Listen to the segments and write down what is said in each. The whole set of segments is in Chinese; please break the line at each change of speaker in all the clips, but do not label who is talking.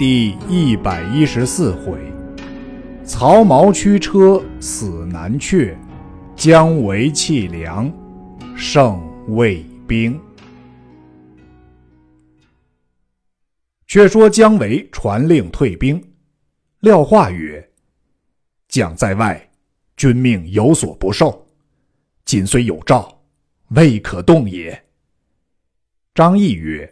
第一百一十四回，曹毛驱车死难阙，姜维弃粮胜魏兵。却说姜维传令退兵，廖化曰：“将在外，君命有所不受，今虽有诏，未可动也。”张翼曰。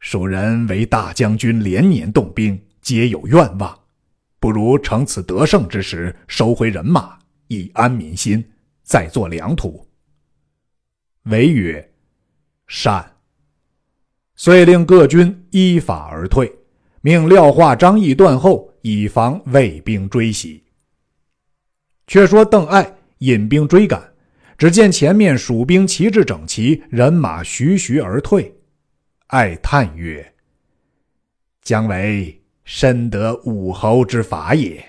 蜀人为大将军，连年动兵，皆有愿望，不如乘此得胜之时，收回人马，以安民心，再作良土。韦曰：“善。”遂令各军依法而退，命廖化、张翼断后，以防魏兵追袭。却说邓艾引兵追赶，只见前面蜀兵旗帜整齐，人马徐徐而退。爱叹曰：“姜维深得武侯之法也。”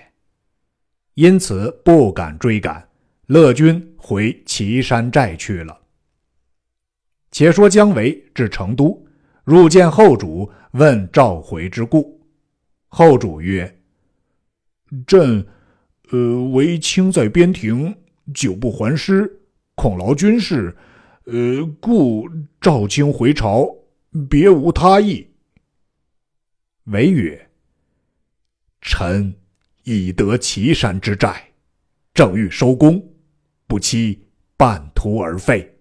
因此不敢追赶，乐军回岐山寨去了。且说姜维至成都，入见后主，问召回之故。后主曰：“朕，呃，为卿在边庭，久不还师，恐劳军事，呃，故召卿回朝。”别无他意。韦曰：“臣已得岐山之寨，正欲收功，不期半途而废，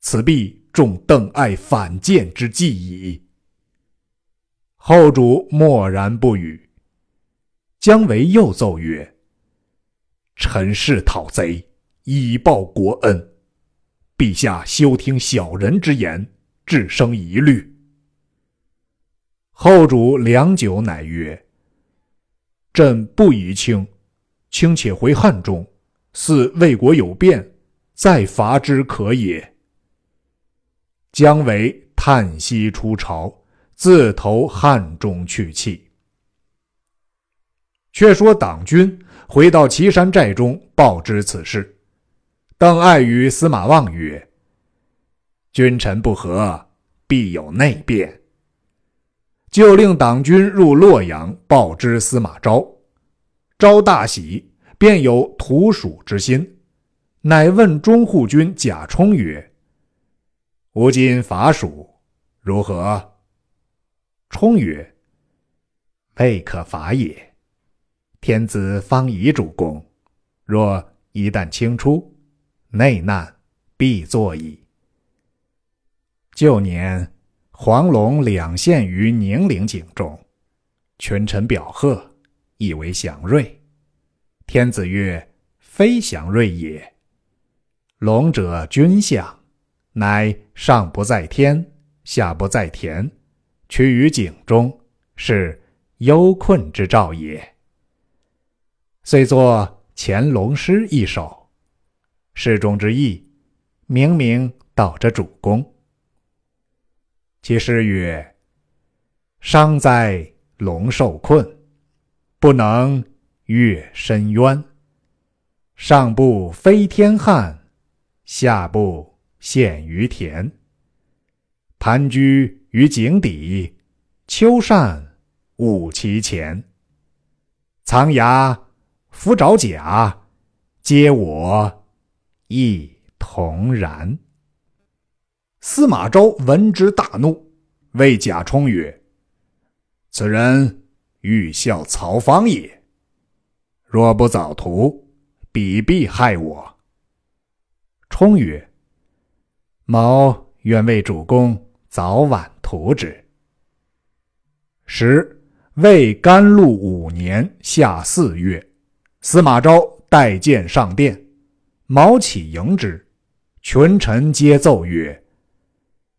此必中邓艾反间之计矣。”后主默然不语。姜维又奏曰：“臣是讨贼，以报国恩。陛下休听小人之言。”致生疑虑。后主良久，乃曰：“朕不疑卿，卿且回汉中，似魏国有变，再伐之可也。”姜维叹息出朝，自投汉中去气。却说党军回到岐山寨中，报知此事。邓艾与司马望曰：君臣不和，必有内变。就令党军入洛阳，报知司马昭。昭大喜，便有图蜀之心，乃问中护军贾充曰：“吾今伐蜀，如何？”充曰：“未可伐也。天子方以主公，若一旦清出，内难必作矣。”旧年，黄龙两陷于宁陵井中，群臣表贺，以为祥瑞。天子曰：“非祥瑞也。龙者君相，乃上不在天，下不在田，趋于井中，是忧困之兆也。”遂作《乾隆诗》一首，诗中之意，明明道着主公。其诗曰：“伤哉龙受困，不能越深渊。上不飞天汉，下不陷于田。盘踞于井底，秋扇舞其前。藏牙伏爪甲，皆我一同然。”司马昭闻之大怒，谓贾充曰：“此人欲效曹芳也。若不早图，彼必害我。”充曰：“某愿为主公早晚图之。”时魏甘露五年夏四月，司马昭带剑上殿，毛起迎之，群臣皆奏曰。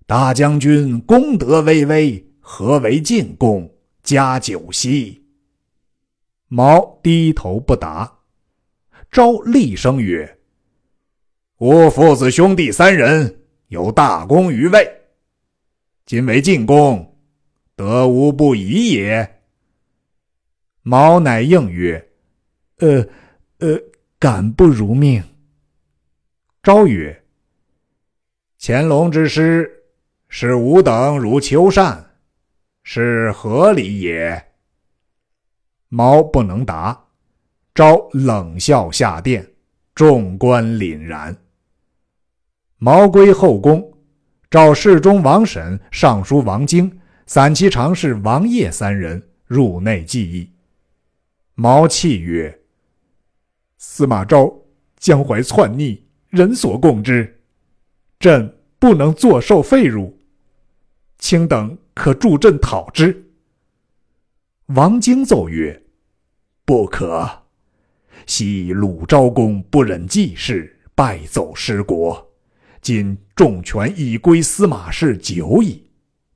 大将军功德巍巍，何为进贡？加酒席。毛低头不答。昭厉声曰：“吾父子兄弟三人有大功于魏，今为进贡，得无不疑也。”毛乃应曰：“呃，呃，敢不如命。”昭曰：“乾隆之师。”使吾等如秋扇，是何理也？”毛不能答，昭冷笑下殿，众官凛然。毛归后宫，召侍中王审、尚书王经、散骑常侍王业三人入内记议。毛泣曰：“司马昭江淮篡逆，人所共知，朕不能坐受废辱。”卿等可助朕讨之。王经奏曰：“不可。昔鲁昭公不忍季氏败走失国，今重权已归司马氏久矣。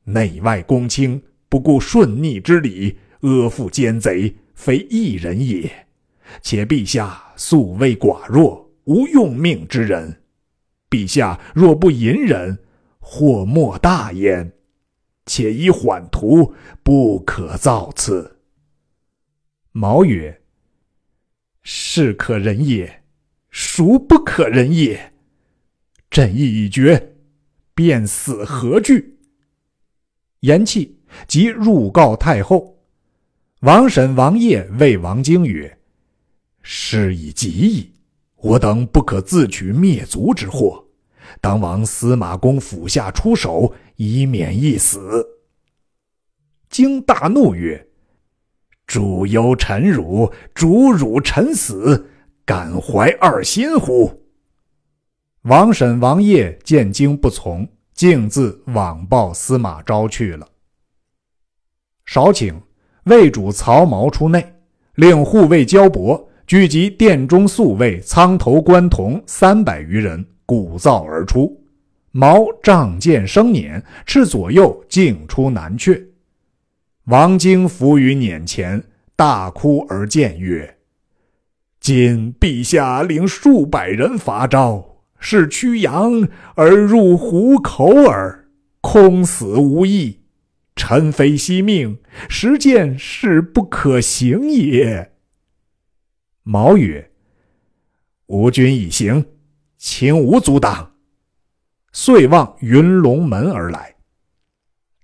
内外公卿不顾顺逆之理，阿附奸贼，非一人也。且陛下素未寡弱，无用命之人。陛下若不隐忍，祸莫大焉。”且以缓图，不可造次。毛曰：“是可忍也，孰不可忍也？朕意已决，便死何惧？”言讫，即入告太后。王审、王业谓王经曰：“事已极矣，我等不可自取灭族之祸。”当往司马公府下出手，以免一死。经大怒曰：“主忧臣辱，主辱臣死，敢怀二心乎？”王审、王业见经不从，径自往报司马昭去了。少顷，魏主曹髦出内，令护卫焦伯聚集殿中宿卫、仓头官童三百余人。鼓噪而出，毛仗剑生辇，斥左右径出南阙。王经伏于辇前，大哭而谏曰：“今陛下领数百人伐昭，是驱羊而入虎口耳，空死无益。臣非惜命，实见是不可行也。”毛曰：“吾军已行。”请无阻挡，遂望云龙门而来。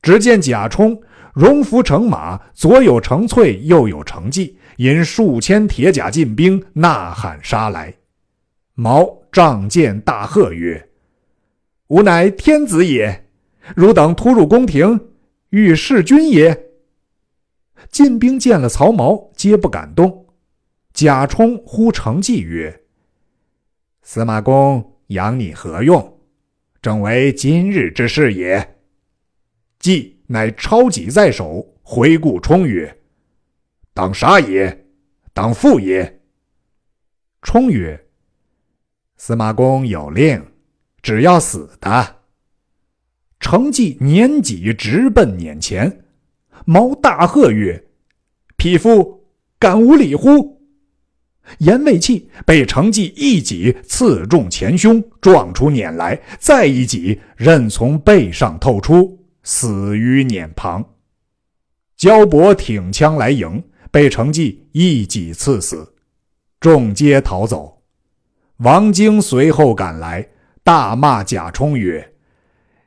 只见贾充戎服乘马，左有程翠，右有程济，引数千铁甲进兵，呐喊杀来。毛仗剑大喝曰：“吾乃天子也！汝等突入宫廷，欲弑君也！”进兵见了曹髦，皆不敢动。贾充呼程济曰：司马公养你何用？正为今日之事也。季乃抄戟在手，回顾冲曰：“当杀也，当复也。”冲曰：“司马公有令，只要死的。”程济拈戟直奔辇前，毛大喝曰：“匹夫，敢无礼乎！”言未讫，被程济一戟刺中前胸，撞出辇来，再一戟刃从背上透出，死于辇旁。焦伯挺枪来迎，被程济一戟刺死，众皆逃走。王经随后赶来，大骂贾充曰：“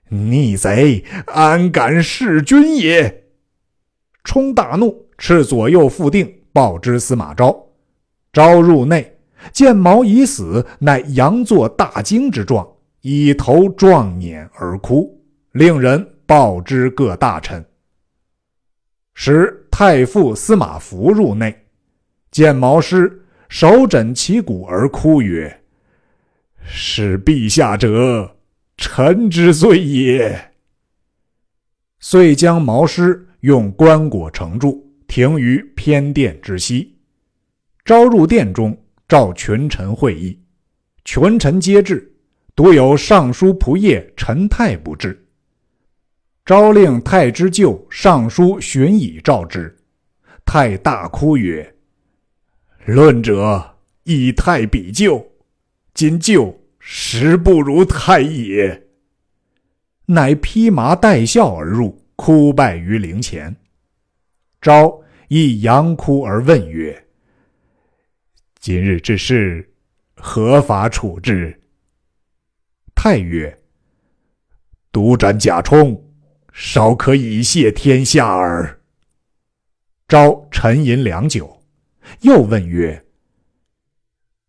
逆贼，安敢弑君也！”冲大怒，斥左右副定，报之司马昭。昭入内，见毛已死，乃佯作大惊之状，以头撞辇而哭，令人报之各大臣。时太傅司马孚入内，见毛尸，手枕其骨而哭曰：“使陛下者，臣之罪也。”遂将毛尸用棺椁盛住，停于偏殿之西。召入殿中，召群臣会议，群臣皆至，独有尚书仆射陈泰不至。昭令太之舅尚书荀以召之，太大哭曰：“论者以太比旧，今旧实不如太也。”乃披麻戴孝而入，哭拜于灵前。昭亦扬哭而问曰：今日之事，合法处置？太曰：“独斩贾充，稍可以谢天下耳。”昭沉吟良久，又问曰：“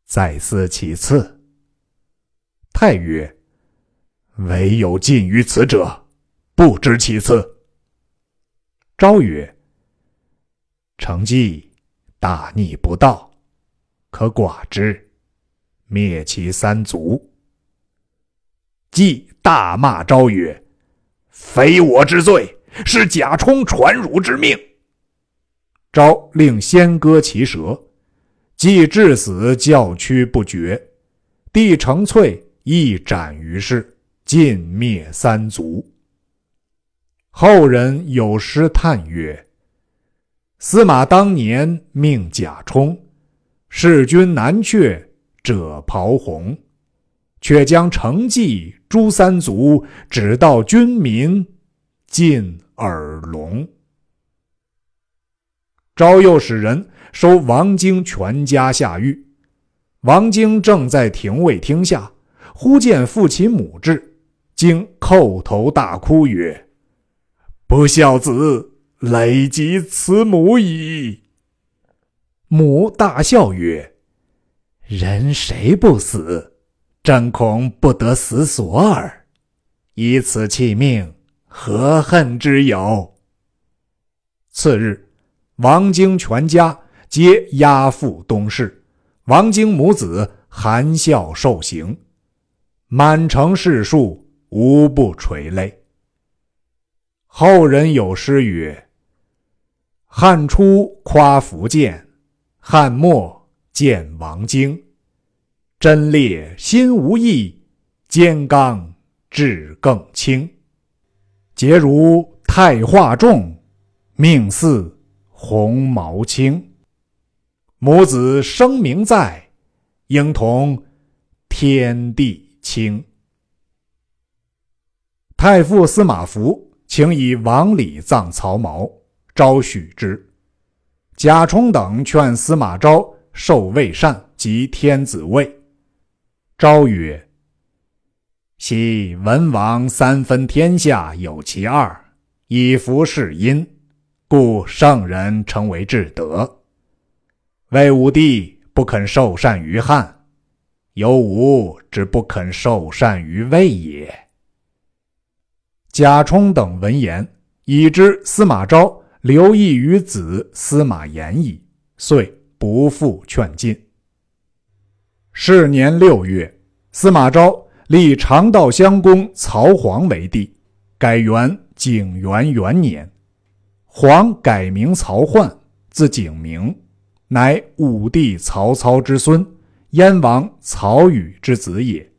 再思其次。”太曰：“唯有近于此者，不知其次。”昭曰：“成绩大逆不道，可寡之，灭其三族。”既大骂昭曰：“非我之罪，是贾充传汝之命。”昭令先割其舌，既至死叫屈不绝。帝承瘁，亦斩于市，尽灭三族。后人有诗叹曰：“司马当年命贾充，弑君难却者袍红，却将成绩诛三族，只道君民尽耳聋。”昭又使人收王经全家下狱。王经正在廷尉厅下，忽见父其母至，经叩头大哭曰：“不孝子，累及慈母矣。”母大笑曰：“人谁不死？真恐不得死所耳。以此弃命，何恨之有？”次日。王经全家皆押赴东市，王经母子含笑受刑，满城士庶无不垂泪。后人有诗曰：“汉初夸福建，汉末见王经。贞烈心无异，坚刚志更清。节如太化重，命似。”红毛青，母子声名在，应同天地清。太傅司马孚请以王礼葬曹髦，昭许之。贾充等劝司马昭受魏善及天子位，昭曰：“昔文王三分天下有其二，以服是因。”故圣人称为至德。魏武帝不肯受禅于汉，有吾之不肯受禅于魏也。贾充等闻言，已知司马昭留意于子司马炎矣，遂不复劝进。是年六月，司马昭立长道襄公曹皇为帝，改元景元元年。皇改名曹奂，字景明，乃武帝曹操之孙，燕王曹宇之子也。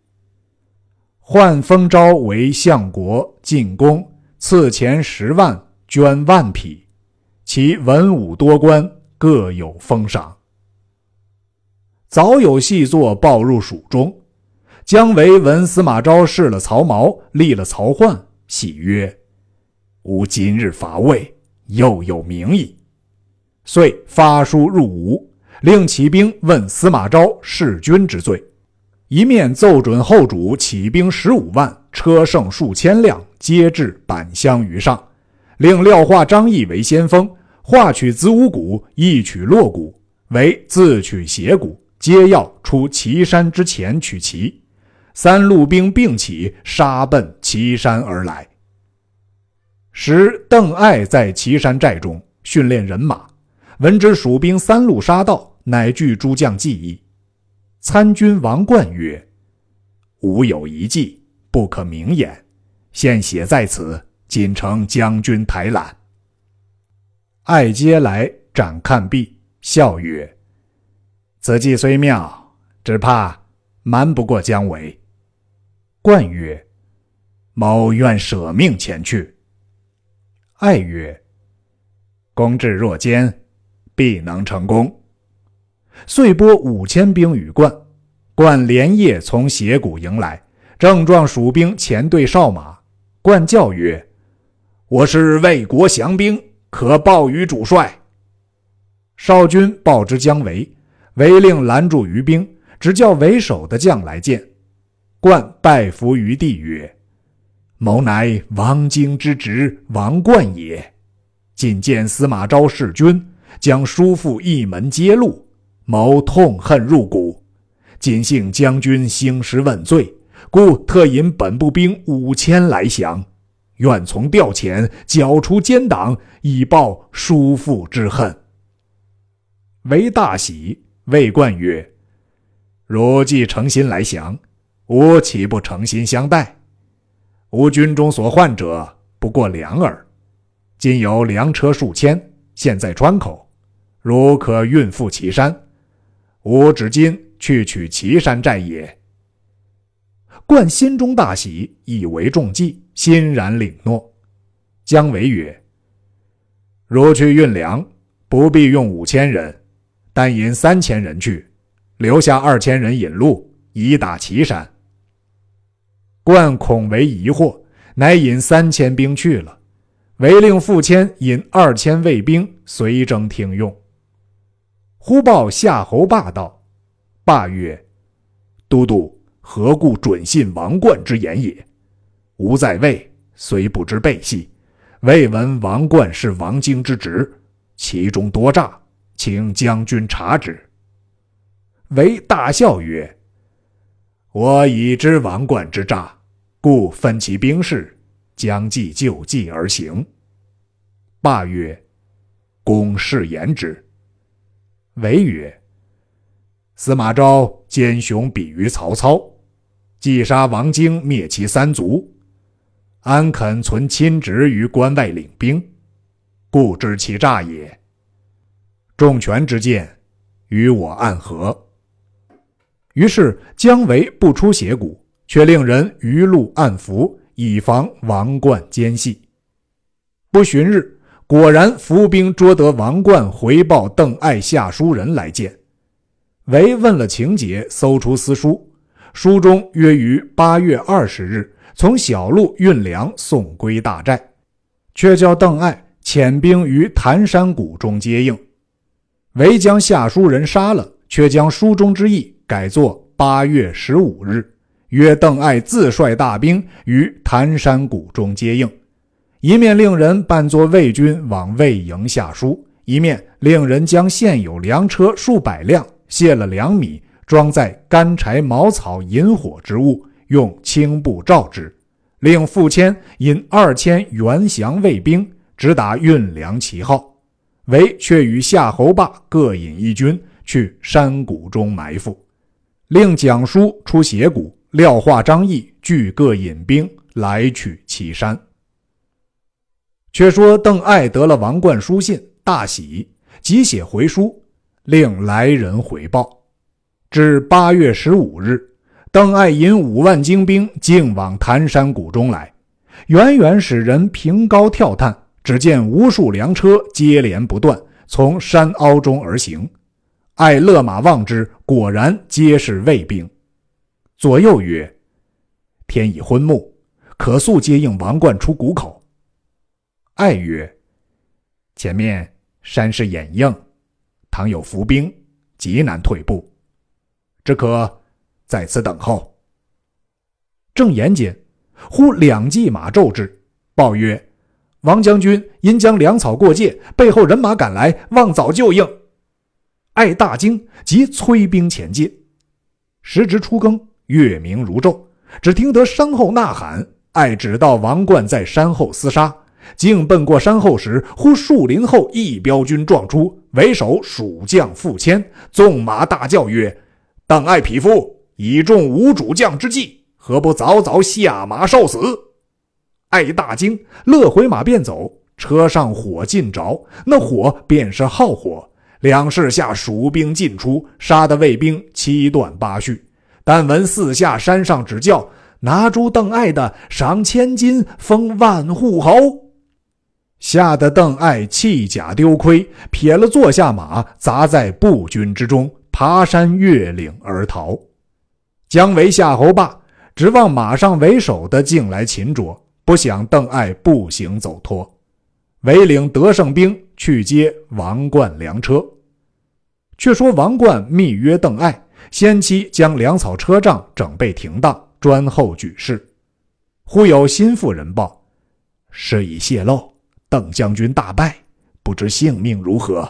奂封昭为相国、进宫，赐钱十万，捐万匹，其文武多官各有封赏。早有细作报入蜀中，姜维闻司马昭弑了曹髦，立了曹奂，喜曰：“吾今日伐魏。”又有名矣，遂发书入吴，令起兵问司马昭弑君之罪。一面奏准后主起兵十五万，车胜数千辆，皆至板乡于上。令廖化、张翼为先锋，化取子午谷，翼取洛谷，为自取斜谷，皆要出岐山之前取齐。三路兵并起，杀奔岐山而来。时邓艾在岐山寨中训练人马，闻之蜀兵三路杀到，乃据诸将计议。参军王冠曰：“吾有一计，不可明言，现写在此，仅承将军台览。”艾接来展看毕，笑曰：“此计虽妙，只怕瞒不过姜维。”冠曰：“某愿舍命前去。”爱曰：“公至若坚，必能成功。”遂拨五千兵与冠，冠连夜从斜谷迎来，正撞蜀兵前队哨马。冠叫曰：“我是魏国降兵，可报于主帅。”少军报之姜维，维令拦住于兵，只叫为首的将来见。冠拜伏于地曰：“某乃王经之侄王冠也。今见司马昭弑君，将叔父一门揭露，某痛恨入骨。今幸将军兴师问罪，故特引本部兵五千来降，愿从调遣，剿除奸党，以报叔父之恨。为大喜，魏冠曰：“汝既诚心来降，吾岂不诚心相待？吾军中所患者不过粮耳，今有粮车数千，现在川口，如可运赴岐山，吾只今。”去取岐山寨也。冠心中大喜，以为中计，欣然领诺。姜维曰：“如去运粮，不必用五千人，但引三千人去，留下二千人引路，以打岐山。”冠恐为疑惑，乃引三千兵去了。唯令傅谦引二千卫兵随征听用。忽报夏侯霸道。霸曰：“都督何故准信王冠之言也？吾在魏，虽不知背细，未闻王冠是王经之侄，其中多诈，请将军察之。”为大笑曰：“我已知王冠之诈，故分其兵士，将计就计而行。”霸曰：“公是言之。”为曰。司马昭奸雄比于曹操，既杀王经，灭其三族，安肯存亲侄于关外领兵？故知其诈也。重权之见，与我暗合。于是姜维不出邪谷，却令人于路暗伏，以防王冠奸细。不旬日，果然伏兵捉得王冠，回报邓艾下书人来见。韦问了情节，搜出私书，书中约于八月二十日从小路运粮送归大寨，却叫邓艾遣兵于谭山谷中接应。唯将下书人杀了，却将书中之意改作八月十五日，约邓艾自率大兵于谭山谷中接应，一面令人扮作魏军往魏营下书，一面令人将现有粮车数百辆。卸了粮米，装在干柴、茅草、引火之物，用青布罩之，令傅谦引二千援降卫兵，直打运粮旗号。韦却与夏侯霸各引一军去山谷中埋伏，令蒋叔出斜谷，廖化、张翼俱各引兵来取岐山。却说邓艾得了王冠书信，大喜，即写回书。令来人回报，至八月十五日，邓艾引五万精兵径往谭山谷中来，远远使人凭高跳探，只见无数粮车接连不断从山凹中而行。艾勒马望之，果然皆是魏兵。左右曰：“天已昏暮，可速接应王冠出谷口。”艾曰：“前面山势掩映。”倘有伏兵，极难退步，只可在此等候。正言间，忽两骑马骤至，报曰：“王将军因将粮草过界，背后人马赶来，望早就应。”艾大惊，即催兵前进。时值初更，月明如昼，只听得山后呐喊。艾只道王冠在山后厮杀。竟奔过山后时，忽树林后一彪军撞出，为首蜀将傅谦纵马大叫曰：“邓艾匹夫，以中无主将之计，何不早早下马受死？”艾大惊，勒回马便走。车上火尽着，那火便是号火。两市下蜀兵尽出，杀得卫兵七断八续。但闻四下山上只叫：“拿住邓艾的，赏千金，封万户侯。”吓得邓艾弃甲丢盔，撇了坐下马，砸在步军之中，爬山越岭而逃。姜维、夏侯霸指望马上为首的进来擒捉，不想邓艾步行走脱，唯领得胜兵去接王冠粮车。却说王冠密约邓艾，先期将粮草车仗整备停当，专候举事。忽有心腹人报，事已泄露，邓将军大败，不知性命如何。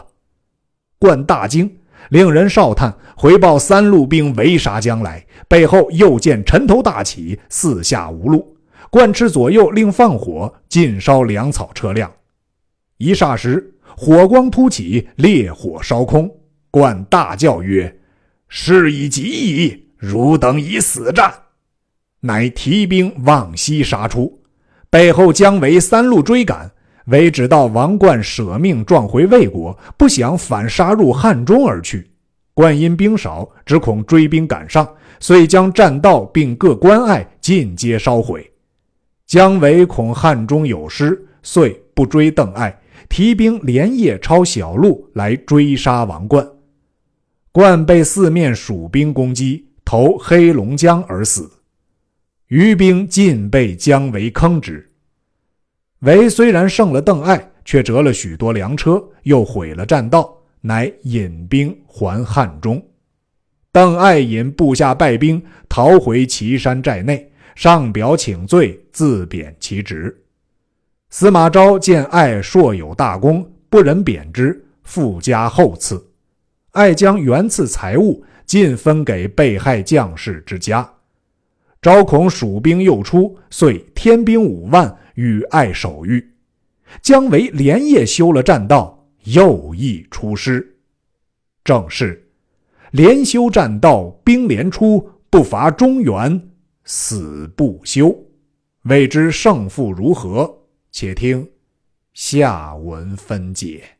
冠大惊，令人哨探回报三路兵围杀将来，背后又见尘头大起，四下无路。贯斥左右令放火，尽烧粮草车辆。一霎时，火光突起，烈火烧空。冠大叫曰：“事已急矣，汝等已死战！”乃提兵往西杀出，背后姜维三路追赶。韦只道王冠舍命撞回魏国，不想反杀入汉中而去。冠因兵少，只恐追兵赶上，遂将栈道并各关隘尽皆烧毁。姜维恐汉中有失，遂不追邓艾，提兵连夜抄小路来追杀王冠。冠被四面蜀兵攻击，投黑龙江而死。余兵尽被姜维坑之。韦虽然胜了邓艾，却折了许多粮车，又毁了栈道，乃引兵还汉中。邓艾引部下败兵逃回岐山寨内，上表请罪，自贬其职。司马昭见艾硕有大功，不忍贬之，复加厚赐。艾将原赐财物尽分给被害将士之家。昭恐蜀兵又出，遂添兵五万与爱守御。姜维连夜修了栈道，又一出师。正是连修栈道，兵连出，不伐中原，死不休。未知胜负如何？且听下文分解。